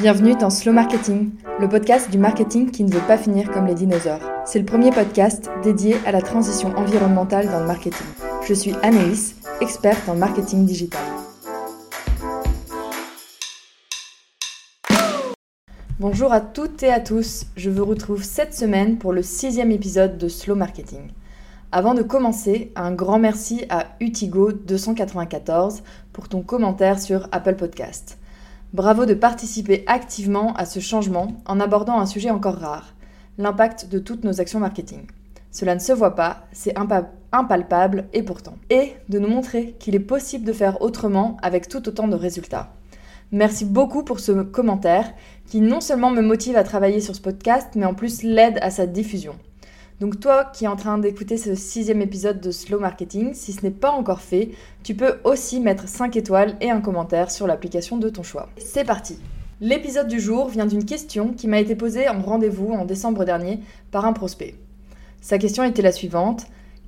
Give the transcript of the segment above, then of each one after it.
Bienvenue dans Slow Marketing, le podcast du marketing qui ne veut pas finir comme les dinosaures. C'est le premier podcast dédié à la transition environnementale dans le marketing. Je suis Anaïs, experte en marketing digital. Bonjour à toutes et à tous, je vous retrouve cette semaine pour le sixième épisode de Slow Marketing. Avant de commencer, un grand merci à Utigo294 pour ton commentaire sur Apple Podcast. Bravo de participer activement à ce changement en abordant un sujet encore rare, l'impact de toutes nos actions marketing. Cela ne se voit pas, c'est impalpable et pourtant. Et de nous montrer qu'il est possible de faire autrement avec tout autant de résultats. Merci beaucoup pour ce commentaire qui non seulement me motive à travailler sur ce podcast, mais en plus l'aide à sa diffusion. Donc toi qui es en train d'écouter ce sixième épisode de Slow Marketing, si ce n'est pas encore fait, tu peux aussi mettre 5 étoiles et un commentaire sur l'application de ton choix. C'est parti L'épisode du jour vient d'une question qui m'a été posée en rendez-vous en décembre dernier par un prospect. Sa question était la suivante.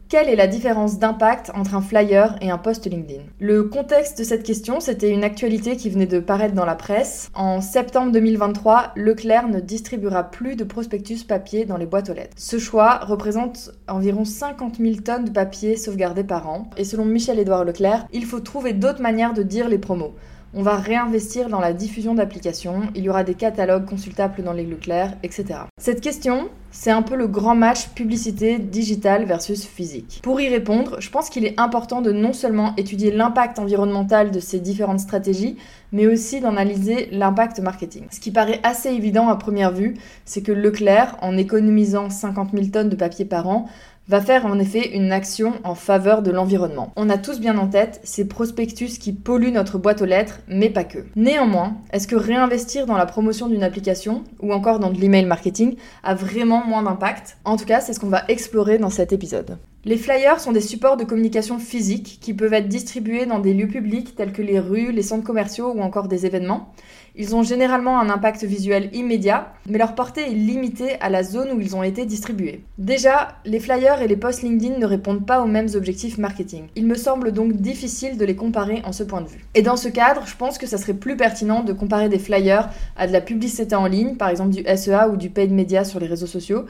Quelle est la différence d'impact entre un flyer et un post LinkedIn? Le contexte de cette question, c'était une actualité qui venait de paraître dans la presse. En septembre 2023, Leclerc ne distribuera plus de prospectus papier dans les boîtes aux lettres. Ce choix représente environ 50 000 tonnes de papier sauvegardés par an. Et selon Michel-Édouard Leclerc, il faut trouver d'autres manières de dire les promos. On va réinvestir dans la diffusion d'applications, il y aura des catalogues consultables dans les Leclerc, etc. Cette question, c'est un peu le grand match publicité digitale versus physique. Pour y répondre, je pense qu'il est important de non seulement étudier l'impact environnemental de ces différentes stratégies, mais aussi d'analyser l'impact marketing. Ce qui paraît assez évident à première vue, c'est que Leclerc, en économisant 50 000 tonnes de papier par an, va faire en effet une action en faveur de l'environnement. On a tous bien en tête ces prospectus qui polluent notre boîte aux lettres, mais pas que. Néanmoins, est-ce que réinvestir dans la promotion d'une application ou encore dans de l'email marketing a vraiment moins d'impact? En tout cas, c'est ce qu'on va explorer dans cet épisode. Les flyers sont des supports de communication physique qui peuvent être distribués dans des lieux publics tels que les rues, les centres commerciaux ou encore des événements. Ils ont généralement un impact visuel immédiat, mais leur portée est limitée à la zone où ils ont été distribués. Déjà, les flyers et les posts LinkedIn ne répondent pas aux mêmes objectifs marketing. Il me semble donc difficile de les comparer en ce point de vue. Et dans ce cadre, je pense que ça serait plus pertinent de comparer des flyers à de la publicité en ligne, par exemple du SEA ou du paid media sur les réseaux sociaux,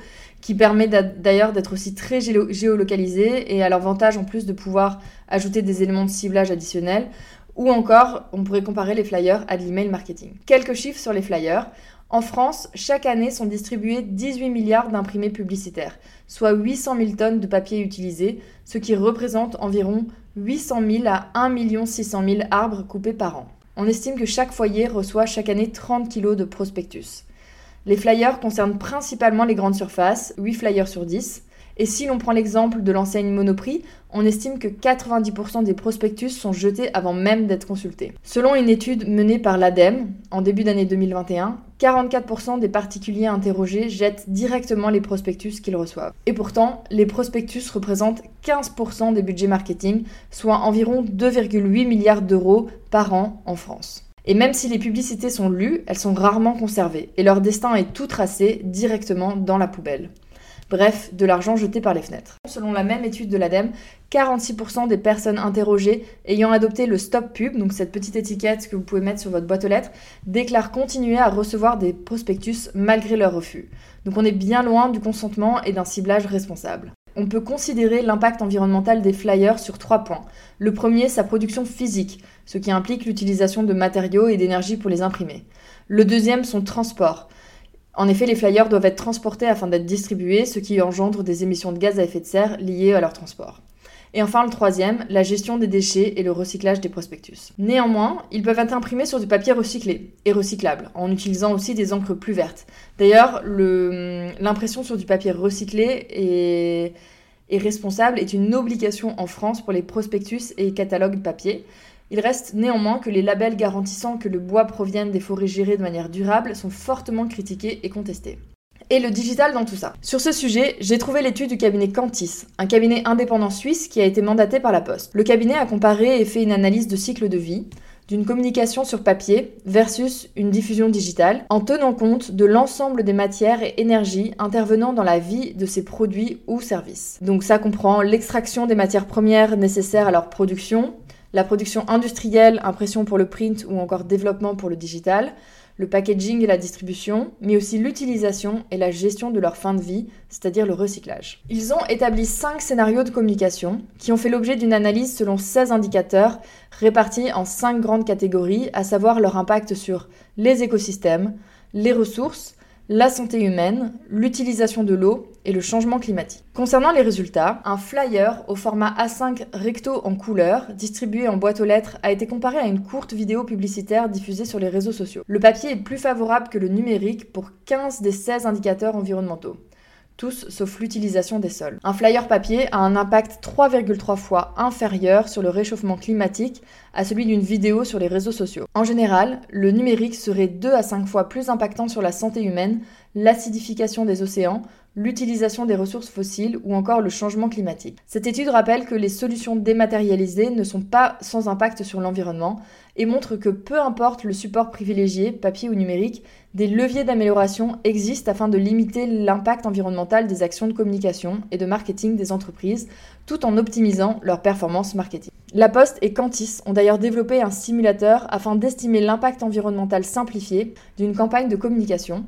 qui permet d'ailleurs d'être aussi très géolocalisé et à l'avantage en plus de pouvoir ajouter des éléments de ciblage additionnels ou encore, on pourrait comparer les flyers à de l'email marketing. Quelques chiffres sur les flyers. En France, chaque année sont distribués 18 milliards d'imprimés publicitaires, soit 800 000 tonnes de papier utilisé, ce qui représente environ 800 000 à 1 600 000 arbres coupés par an. On estime que chaque foyer reçoit chaque année 30 kg de prospectus. Les flyers concernent principalement les grandes surfaces, 8 flyers sur 10, et si l'on prend l'exemple de l'enseigne Monoprix, on estime que 90% des prospectus sont jetés avant même d'être consultés. Selon une étude menée par l'ADEME en début d'année 2021, 44% des particuliers interrogés jettent directement les prospectus qu'ils reçoivent. Et pourtant, les prospectus représentent 15% des budgets marketing, soit environ 2,8 milliards d'euros par an en France. Et même si les publicités sont lues, elles sont rarement conservées, et leur destin est tout tracé directement dans la poubelle. Bref, de l'argent jeté par les fenêtres. Selon la même étude de l'ADEME, 46% des personnes interrogées ayant adopté le stop pub, donc cette petite étiquette que vous pouvez mettre sur votre boîte aux lettres, déclarent continuer à recevoir des prospectus malgré leur refus. Donc on est bien loin du consentement et d'un ciblage responsable. On peut considérer l'impact environnemental des flyers sur trois points. Le premier, sa production physique, ce qui implique l'utilisation de matériaux et d'énergie pour les imprimer. Le deuxième, son transport. En effet, les flyers doivent être transportés afin d'être distribués, ce qui engendre des émissions de gaz à effet de serre liées à leur transport. Et enfin, le troisième, la gestion des déchets et le recyclage des prospectus. Néanmoins, ils peuvent être imprimés sur du papier recyclé et recyclable, en utilisant aussi des encres plus vertes. D'ailleurs, l'impression sur du papier recyclé et responsable est une obligation en France pour les prospectus et catalogues papier. Il reste néanmoins que les labels garantissant que le bois provienne des forêts gérées de manière durable sont fortement critiqués et contestés. Et le digital dans tout ça. Sur ce sujet, j'ai trouvé l'étude du cabinet Cantis, un cabinet indépendant suisse qui a été mandaté par la Poste. Le cabinet a comparé et fait une analyse de cycle de vie d'une communication sur papier versus une diffusion digitale, en tenant compte de l'ensemble des matières et énergies intervenant dans la vie de ces produits ou services. Donc ça comprend l'extraction des matières premières nécessaires à leur production, la production industrielle, impression pour le print ou encore développement pour le digital, le packaging et la distribution, mais aussi l'utilisation et la gestion de leur fin de vie, c'est-à-dire le recyclage. Ils ont établi 5 scénarios de communication qui ont fait l'objet d'une analyse selon 16 indicateurs répartis en 5 grandes catégories, à savoir leur impact sur les écosystèmes, les ressources, la santé humaine, l'utilisation de l'eau et le changement climatique. Concernant les résultats, un flyer au format A5 recto en couleur, distribué en boîte aux lettres, a été comparé à une courte vidéo publicitaire diffusée sur les réseaux sociaux. Le papier est plus favorable que le numérique pour 15 des 16 indicateurs environnementaux tous sauf l'utilisation des sols. Un flyer papier a un impact 3,3 fois inférieur sur le réchauffement climatique à celui d'une vidéo sur les réseaux sociaux. En général, le numérique serait 2 à 5 fois plus impactant sur la santé humaine, l'acidification des océans, l'utilisation des ressources fossiles ou encore le changement climatique. Cette étude rappelle que les solutions dématérialisées ne sont pas sans impact sur l'environnement et montre que peu importe le support privilégié, papier ou numérique, des leviers d'amélioration existent afin de limiter l'impact environnemental des actions de communication et de marketing des entreprises tout en optimisant leur performance marketing. La Poste et Cantis ont d'ailleurs développé un simulateur afin d'estimer l'impact environnemental simplifié d'une campagne de communication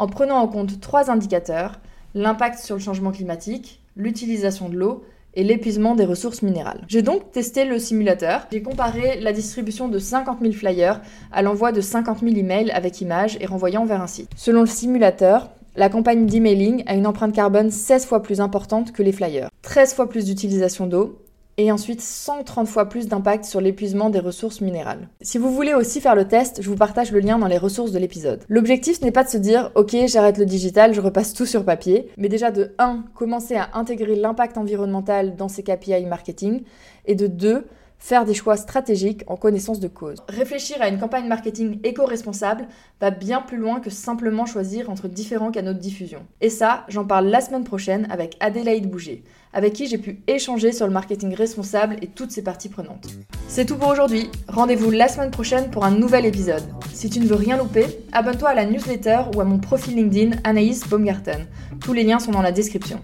en prenant en compte trois indicateurs, l'impact sur le changement climatique, l'utilisation de l'eau et l'épuisement des ressources minérales. J'ai donc testé le simulateur, j'ai comparé la distribution de 50 000 flyers à l'envoi de 50 000 emails avec images et renvoyant vers un site. Selon le simulateur, la campagne d'emailing a une empreinte carbone 16 fois plus importante que les flyers, 13 fois plus d'utilisation d'eau et ensuite 130 fois plus d'impact sur l'épuisement des ressources minérales. Si vous voulez aussi faire le test, je vous partage le lien dans les ressources de l'épisode. L'objectif n'est pas de se dire ok j'arrête le digital, je repasse tout sur papier, mais déjà de 1, commencer à intégrer l'impact environnemental dans ses KPI marketing, et de 2, faire des choix stratégiques en connaissance de cause. Réfléchir à une campagne marketing éco-responsable va bien plus loin que simplement choisir entre différents canaux de diffusion. Et ça, j'en parle la semaine prochaine avec Adélaïde Bouger, avec qui j'ai pu échanger sur le marketing responsable et toutes ses parties prenantes. C'est tout pour aujourd'hui. Rendez-vous la semaine prochaine pour un nouvel épisode. Si tu ne veux rien louper, abonne-toi à la newsletter ou à mon profil LinkedIn Anaïs Baumgarten. Tous les liens sont dans la description.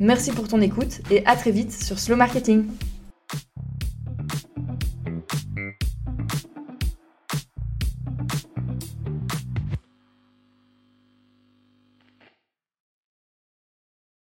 Merci pour ton écoute et à très vite sur Slow Marketing.